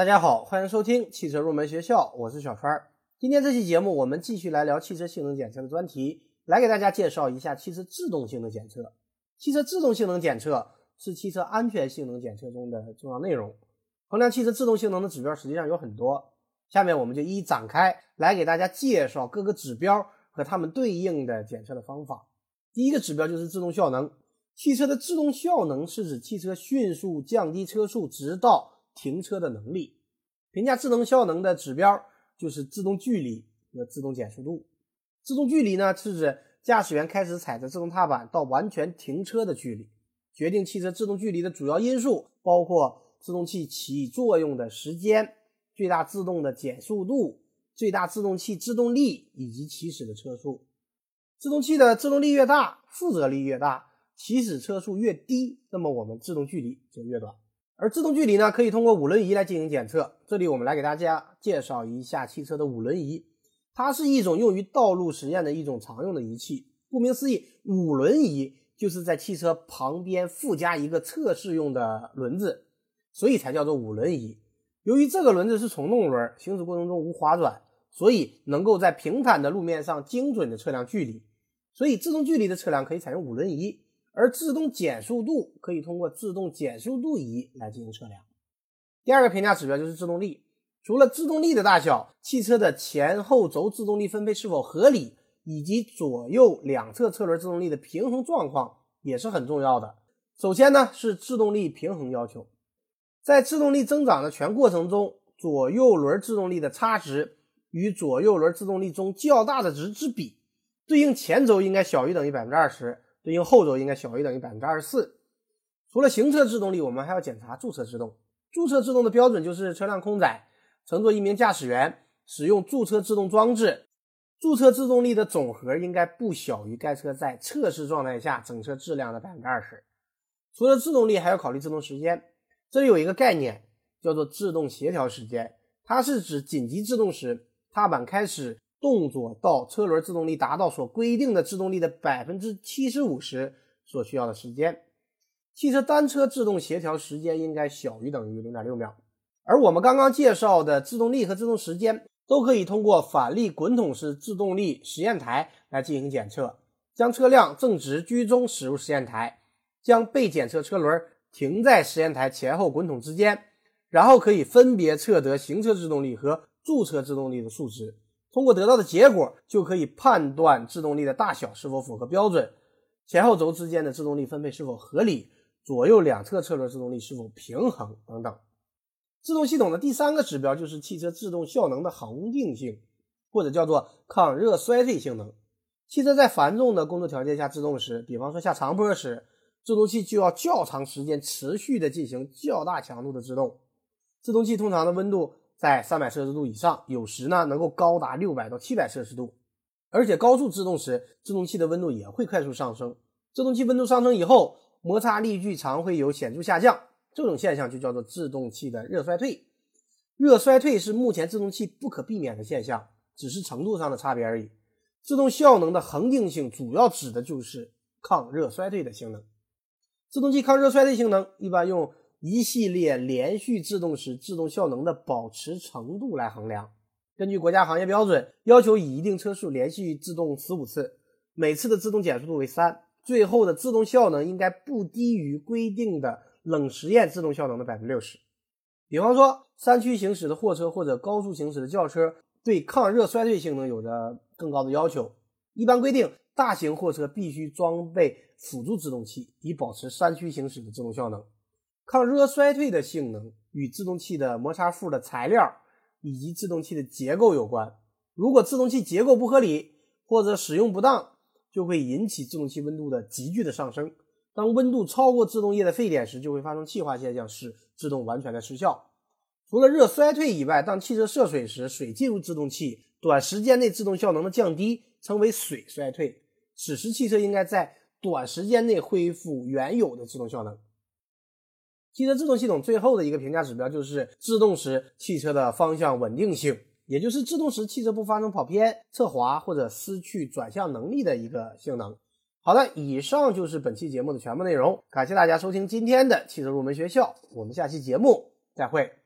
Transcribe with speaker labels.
Speaker 1: 大家好，欢迎收听汽车入门学校，我是小川。今天这期节目，我们继续来聊汽车性能检测的专题，来给大家介绍一下汽车制动性能检测。汽车制动性能检测是汽车安全性能检测中的重要内容。衡量汽车制动性能的指标实际上有很多，下面我们就一一展开来给大家介绍各个指标和它们对应的检测的方法。第一个指标就是制动效能。汽车的制动效能是指汽车迅速降低车速直到停车的能力。评价制动效能的指标就是制动距离和制动减速度。制动距离呢，是指驾驶员开始踩着制动踏板到完全停车的距离。决定汽车制动距离的主要因素包括制动器起作用的时间、最大制动的减速度、最大制动器制动力以及起始的车速。制动器的制动力越大，负责力越大。起始车速越低，那么我们制动距离就越短。而制动距离呢，可以通过五轮仪来进行检测。这里我们来给大家介绍一下汽车的五轮仪，它是一种用于道路实验的一种常用的仪器。顾名思义，五轮仪就是在汽车旁边附加一个测试用的轮子，所以才叫做五轮仪。由于这个轮子是从动轮，行驶过程中无滑转，所以能够在平坦的路面上精准的测量距离。所以制动距离的测量可以采用五轮仪。而制动减速度可以通过制动减速度仪来进行测量。第二个评价指标就是制动力，除了制动力的大小，汽车的前后轴制动力分配是否合理，以及左右两侧车轮制动力的平衡状况也是很重要的。首先呢是制动力平衡要求，在制动力增长的全过程中，左右轮制动力的差值与左右轮制动力中较大的值之比，对应前轴应该小于等于百分之二十。对应后轴应该小于等于百分之二十四。除了行车制动力，我们还要检查驻车制动。驻车制动的标准就是车辆空载，乘坐一名驾驶员，使用驻车制动装置，驻车制动力的总和应该不小于该车在测试状态下整车质量的百分之二十。除了制动力，还要考虑制动时间。这里有一个概念叫做制动协调时间，它是指紧急制动时，踏板开始。动作到车轮制动力达到所规定的制动力的百分之七十五时所需要的时间，汽车单车制动协调时间应该小于等于零点六秒。而我们刚刚介绍的制动力和制动时间都可以通过反力滚筒式制动力实验台来进行检测。将车辆正直居中驶入实验台，将被检测车轮停在实验台前后滚筒之间，然后可以分别测得行车制动力和驻车制动力的数值。通过得到的结果，就可以判断制动力的大小是否符合标准，前后轴之间的制动力分配是否合理，左右两侧车轮制动力是否平衡等等。制动系统的第三个指标就是汽车制动效能的恒定性，或者叫做抗热衰退性能。汽车在繁重的工作条件下制动时，比方说下长坡时，制动器就要较长时间持续的进行较大强度的制动。制动器通常的温度。在三百摄氏度以上，有时呢能够高达六百到七百摄氏度，而且高速制动时，制动器的温度也会快速上升。制动器温度上升以后，摩擦力矩常会有显著下降，这种现象就叫做制动器的热衰退。热衰退是目前制动器不可避免的现象，只是程度上的差别而已。制动效能的恒定性主要指的就是抗热衰退的性能。制动器抗热衰退性能一般用。一系列连续制动时制动效能的保持程度来衡量。根据国家行业标准，要求以一定车速连续制动十五次，每次的制动减速度为三，最后的制动效能应该不低于规定的冷实验制动效能的百分之六十。比方说，山区行驶的货车或者高速行驶的轿车，对抗热衰退性能有着更高的要求。一般规定，大型货车必须装备辅助制动器，以保持山区行驶的制动效能。抗热衰退的性能与制动器的摩擦副的材料以及制动器的结构有关。如果制动器结构不合理或者使用不当，就会引起制动器温度的急剧的上升。当温度超过制动液的沸点时，就会发生气化现象，使制动完全的失效。除了热衰退以外，当汽车涉水时，水进入制动器，短时间内制动效能的降低称为水衰退。此时汽车应该在短时间内恢复原有的制动效能。汽车制动系统最后的一个评价指标就是制动时汽车的方向稳定性，也就是制动时汽车不发生跑偏、侧滑或者失去转向能力的一个性能。好的，以上就是本期节目的全部内容，感谢大家收听今天的汽车入门学校，我们下期节目再会。